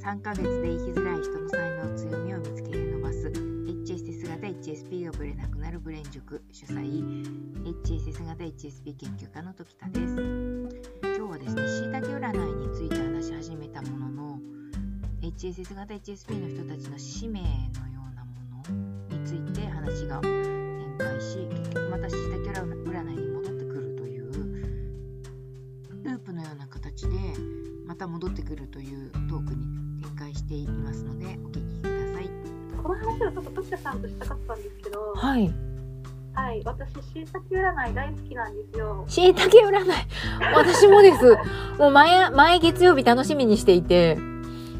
3ヶ月で生きづらい人の才能強みを見つける伸ばす。HSS 型 HSP がぶれなくなるブレン塾主催。HSS 型 HSP 研究家の時田です。今日はですねしいたけ占いについて話し始めたものの HSS 型 HSP の人たちの使命のようなものについて話が展開し結局またしいたけ占いに戻ってくるというループのような形でまた戻ってくるというトークに展開していますのでお聞きください。この話をちょっとトシさんとしたかったんですけど、はい。はい、私しいたけ占い大好きなんですよ。しいたけ占い。私もです。もう毎、毎月曜日楽しみにしていて、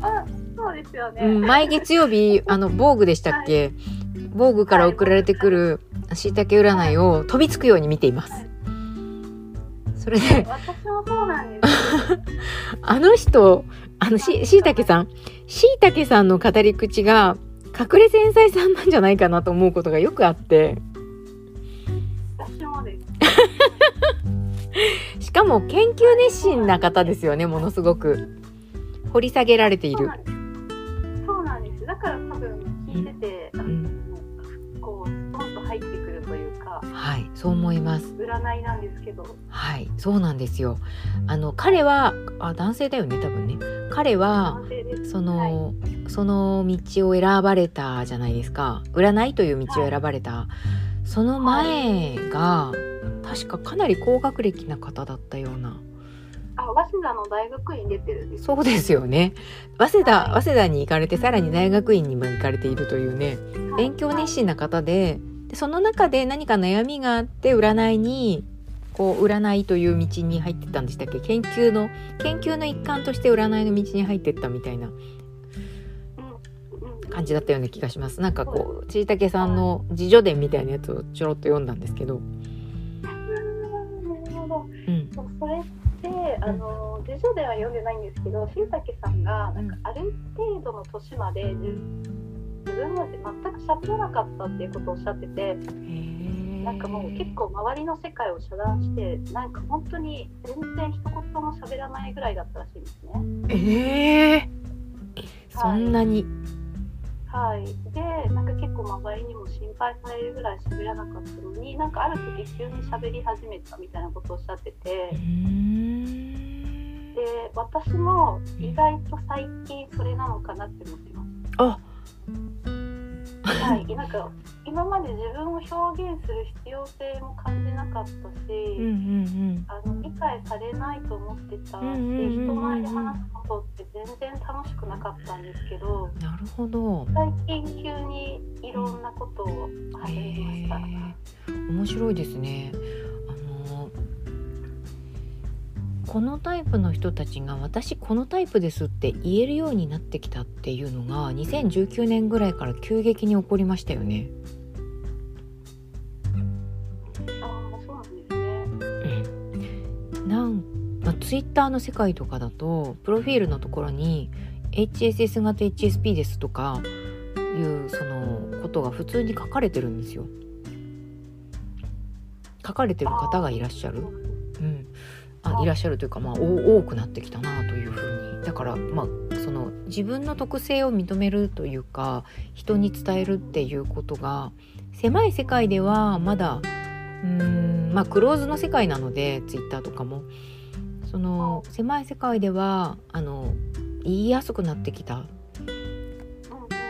あ、そうですよね。うん、毎月曜日、あの、防具でしたっけ？防具から送られてくるしいたけ占いを飛びつくように見ています。それで、私もそうなんですよ。あの人、あのし、しいたけさん、しいたけさんの語り口が、隠れ繊細さんなんじゃないかなと思うことがよくあって、私もです。しかも研究熱心な方ですよね、ものすごく。掘り下げられている。思います。占いなんですけど、はい、そうなんですよ。あの、彼は、あ、男性だよね、多分ね。彼は、男性です。その、その道を選ばれたじゃないですか。占いという道を選ばれた。その前が、確かかなり高学歴な方だったような。あ、早稲田の大学院出てるんです。そうですよね。早稲田、はい早稲田に行かれて、さらに大学院にも行かれているというね、はい勉強熱心な方で、でその中で何か悩みがあって、占いに、こう、占いという道に入ってったんでしたっけ？研究の、研究の一環として占いの道に入ってったみたいな感じだったような気がします。なんかこう、ちいたけさんの自叙伝みたいなやつをちょろっと読んだんですけど、なるほど。うん。それってあの辞書では読んでないんですけどしいたけさんがなんかある程度の年まで自自分は全く喋らなかったっていうことをおっしゃっててなんかもう結構周りの世界を遮断してなんか本当に全然一言も喋らないぐらいだったらしいんですね。ええそんなに。はい、でなんか結構周りにも心配されるぐらい喋らなかったのになんかある時急に喋り始めたみたいなことをおっしゃっててで私も意外と最近それなのかなって思ってます。あ、はい、なんか今まで自分を表現する必要性も感じなかったし、うんうんあの理解されないと思ってたし、人前で話すことって全然楽しくなかったんですけどうん。なるほど。最近急にいろんなことを始めました。面白いですね。このタイプの人たちが私このタイプですって言えるようになってきたっていうのが2019年ぐらいから急激に起こりましたよね。ああそうなんですね。うん、なんまあ、ツイッターの世界とかだとプロフィールのところに HSS 型 HSP ですとかいうそのことが普通に書かれてるんですよ。書かれてる方がいらっしゃる。あいらっしゃるというか、まあ、お多くなってきたなというふうに。だから、まあ、その自分の特性を認めるというか人に伝えるっていうことが狭い世界ではまだうーんまあクローズの世界なのでツイッターとかも。その狭い世界ではあの言いやすくなってきた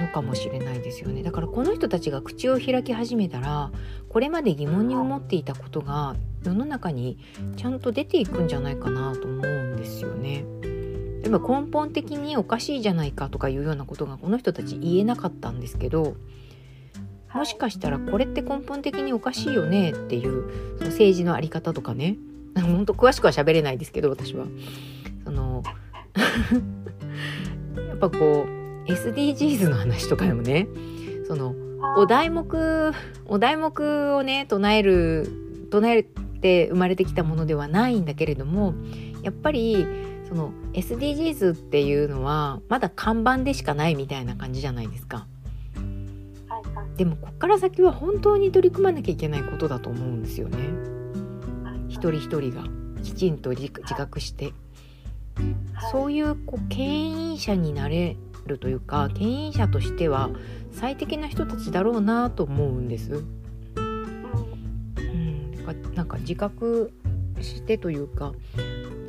のかもしれないですよねだからこの人たちが口を開き始めたらこれまで疑問に思っていたことが世の中にちゃんと出ていくんじゃないかなと思うんですよね。でも根本的におかしいじゃないかとかいうようなことがこの人たち言えなかったんですけどもしかしたらこれって根本的におかしいよねっていうその政治のあり方とかね 本当詳しくは喋れないですけど私は。その やっぱこう SDGs の話とかでもねそのお題目お題目をね唱える唱えて生まれてきたものではないんだけれどもやっぱりその SDGs っていうのはまだ看板でしかないみたいな感じじゃないですか。でもこっから先は本当に取り組まなきゃいけないことだと思うんですよね。はい一人一人がきちんと自自覚して。そういうこう牽引者になれるというか牽引者としては最適な人たちだろうなと思うんです。うん、なんか自覚してというか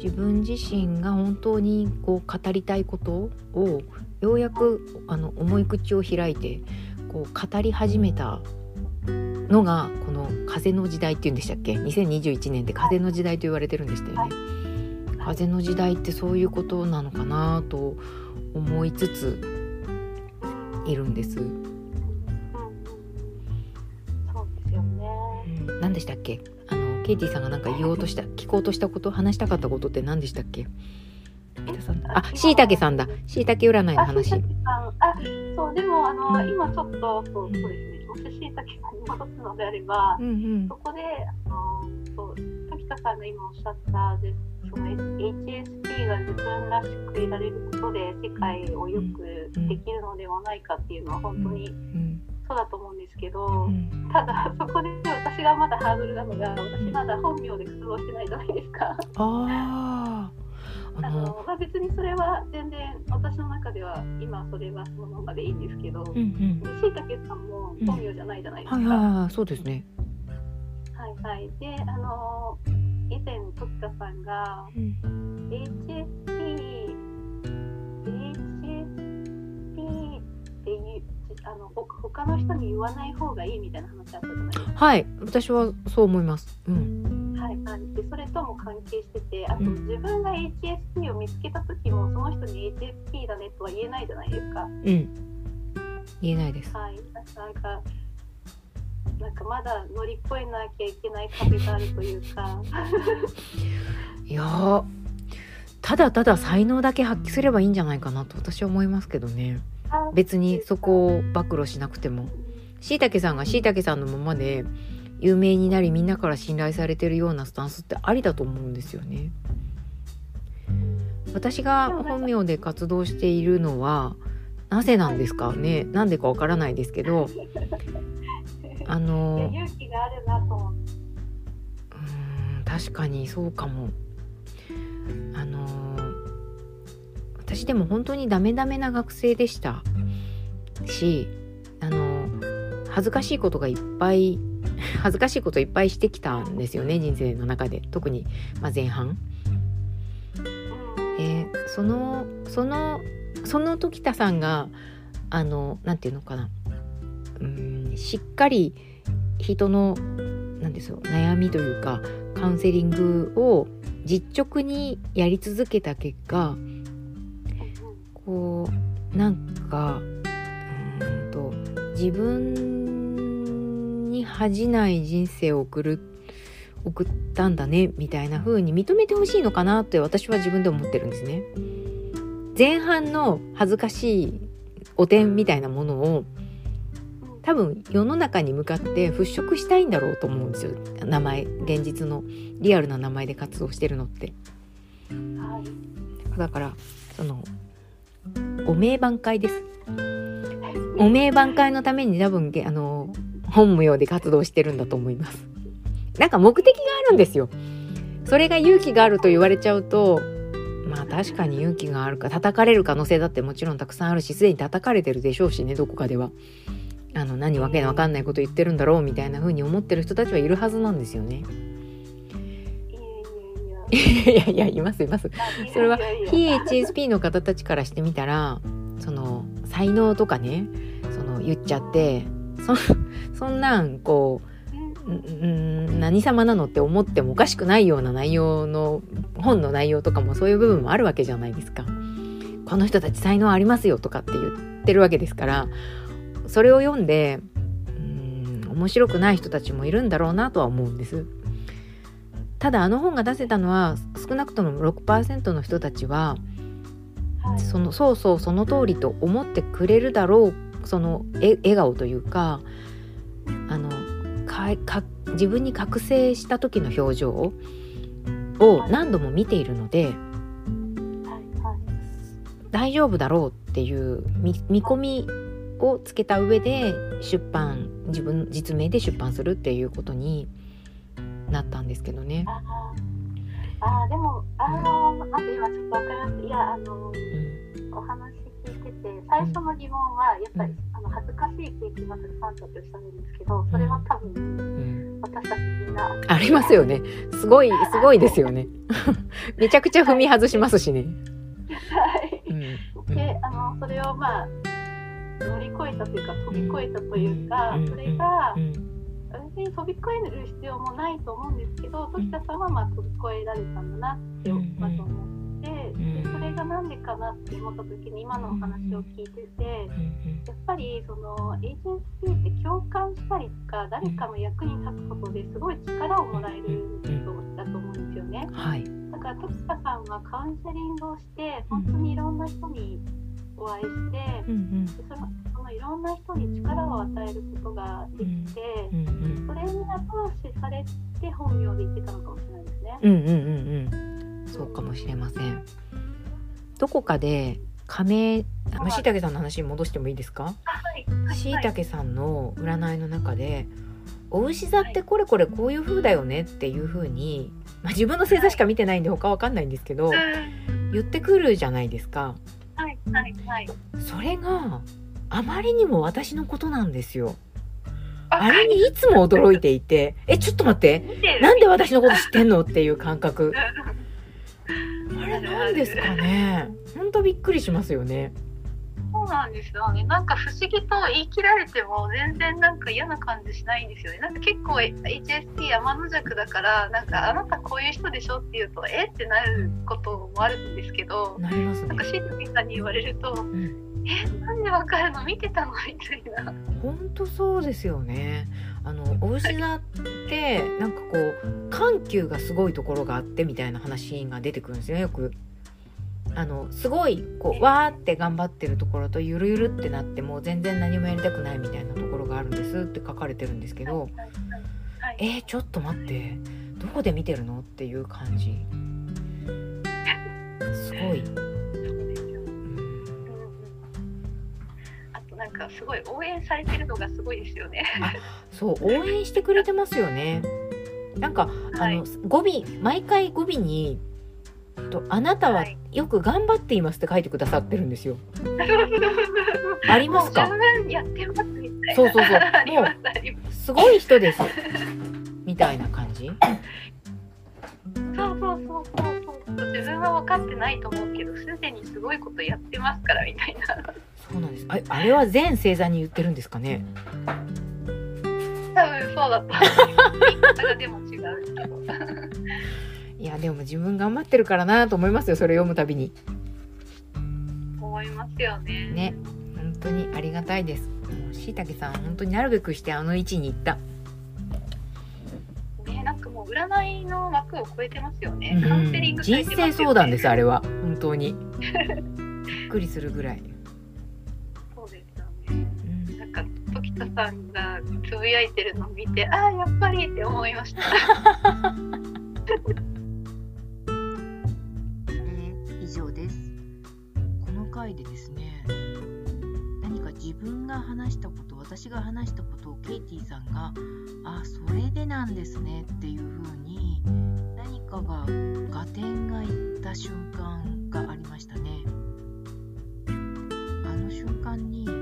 自分自身が本当にこう語りたいことをようやくあの重い口を開いてこう語り始めたのがこの風の時代っていうんでしたっけ？2021年で風の時代と言われてるんでしたよね。風の時代ってそういうことなのかなと思いつついるんです。そうですよね。うん、何でしたっけ？あのケイティさんがなんか言おうとした聞こうとしたこと話したかったことって何でしたっけ？さん。あしいたけさんだ。しいたけ占いの話。あそうでもあの、うん、今ちょっとそうそうですね。もししいたけさんに戻すのであれば、うんうん、そこであのそう時田さんが今おっしゃったその HSP が自分らしくいられることで世界をよくできるのではないかっていうのは本当にそうだと思うんですけど、ただそこで私がまだハードルなのが私まだ本名で活動してないじゃないですか。ああのまあ、別にそれは全然私の中では今それはそのままでいいんですけど、しいたけさんも本名じゃないじゃないですか。うんはいはい、そうですね。はいはい。で、あの以前時田さんが、うん、HSP HSP っていうあの他の人に言わない方がいいみたいな話あったじゃないですか。はい、私はそう思います。うん。はい、はい、でそれとも関係してて、あと、自分が HSP を見つけた時もその人に HSP だねとは言えないじゃないですか。うん。言えないです。はい、なんか。なんかまだ乗り越えなきゃいけない壁があるというか。いやただただ才能だけ発揮すればいいんじゃないかなと私は思いますけどね。別にそこを暴露しなくても。しいたけさんがしいたけさんのままで有名になりみんなから信頼されてるようなスタンスってありだと思うんですよね。私が本名で活動しているのはなぜなんですかね。なんでかわからないですけどあの勇気があるなと思うん確かにそうかも。あの私でも本当にダメダメな学生でした。しあの恥ずかしいことがいっぱい 恥ずかしいこといっぱいしてきたんですよね人生の中で。特に、まあ、前半。えー、そのそのその時田さんがあの何て言うのかな。うんしっかり人の何ですよ悩みというかカウンセリングを実直にやり続けた結果こうなんかうんと自分に恥じない人生を送る送ったんだねみたいな風に認めてほしいのかなって私は自分で思ってるんですね。前半の恥ずかしいお点みたいなものを多分世の中に向かって払拭したいんだろうと思うんですよ名前現実のリアルな名前で活動してるのって。はい、だからそのお名挽回です。お名挽回のために多分あの本名で活動してるんだと思います。なんか目的があるんですよ。それが勇気があると言われちゃうとまあ確かに勇気があるか叩かれる可能性だってもちろんたくさんあるしすでに叩かれてるでしょうしねどこかでは。あの何わけのわかんないこと言ってるんだろうみたいな風に思ってる人たちはいるはずなんですよね。いやいやいますいます。それは非 HSP の方たちからしてみたらその才能とかねその言っちゃってそそんなんこうん何様なのって思ってもおかしくないような内容の本の内容とかもそういう部分もあるわけじゃないですか。この人たち才能ありますよとかって言ってるわけですからそれを読んでうん面白くない人たちもいるんだろうなとは思うんです。ただあの本が出せたのは少なくとも6%の人たちは、そのそうそうその通りと思ってくれるだろうその笑顔というかあのか自分に覚醒した時の表情を何度も見ているので、大丈夫だろうっていう見込みをつけた上で出版自分実名で出版するっていうことになったんですけどね。ああでもああー待って今ちょっとわかりましたいやあのお話聞いてて最初の疑問はやっぱり、うん。あの恥ずかしいケーキバトルファンタっておっしゃるんですけどそれは多分うん。私たちみんなありますよね。すごい。すごいですよね。めちゃくちゃ踏み外しますしね、はい。うん。うん。であのそれをまあ乗り越えたというか飛び越えたというか、うん。それがうん。別に飛び越える必要もないと思うん。ですけど時田さん。はまあ飛び越えられたん。だなってうん。まず思って、ん。でそれがなん。でかなって思った時に今のお話を聞いてて。やっぱりそのエージェンシーって共感したりとか誰かの役に立つことですごい力をもらえることだと思うん。ですよね。はいだから時田さん。はカウンセリングをして本当にいろん。な人にお会いしてうんでそのそのいろんな人に力を与えることができてうんうんそれに後押しされて本名で言ってたのかもしれないですね。うんうんうんうん。そうかもしれません。どこかで仮名あしいたけさんの話に戻してもいいですか？はい。しいたけさんの占いの中でお牛座ってこれこれこういう風だよねっていう風に、まあ、自分の星座しか見てないんで他わかんないんですけどうん言ってくるじゃないですかはいはい。はい。それがあまりにも私のことなんですよ。ああれにいつも驚いていてえちょっと待って。なんで私のこと知ってんのっていう感覚。あれなんですかね。ほんとびっくりしますよねそうなんですよね。なんか不思議と言い切られても全然なんか嫌な感じしないんですよね。なんか結構 HSP 天の弱だからなんかあなたこういう人でしょって言うとえ？ってなることもあるんですけど、なりますね。なんかしいたけさんに言われると、ん。え？なんでわかるの？見てたの？みたいな。ほんとそうですよね。あのお牛座ってなんかこう緩急がすごいところがあってみたいな話が出てくるんですよよくあのすごいこうわーって頑張ってるところとゆるゆるってなってもう全然何もやりたくないみたいなところがあるんですって書かれてるんですけどえー、ちょっと待ってどこで見てるのっていう感じ。すごい、なんかすごい応援されてるのがすごいですよね。そう応援してくれてますよね。なんかあはい。の語尾毎回語尾にと「あなたははいよく頑張っています」って書いてくださってるんですよ。ありますか？そうそうそう。もうすごい人です。みたいな感じ。そうそうそうそうそう。自分は分かってないと思うけどすでにすごいことやってますからみたいな。そうなんです。ああれは全星座に言ってるんですかね？多分そうだと思い ます言い方がでも違うけどいやでも自分頑張ってるからなと思いますよそれ読むたびに。思いますよね。ね本当にありがたいです。しいたけさん本当になるべくしてあの位置に行った。ねなんかもう占いの枠を超えてますよね、うん。カウンセリングされ人生相談ですあれは。本当に。びっくりするぐらい、そうですよね。うん。なんか時田さんがつぶやいてるのを見てああやっぱりって思いました 回でですね何か自分が話したこと私が話したことをケイティさんがあそれでなんですねっていう風に何かが合点がいった瞬間がありましたね。あの瞬間に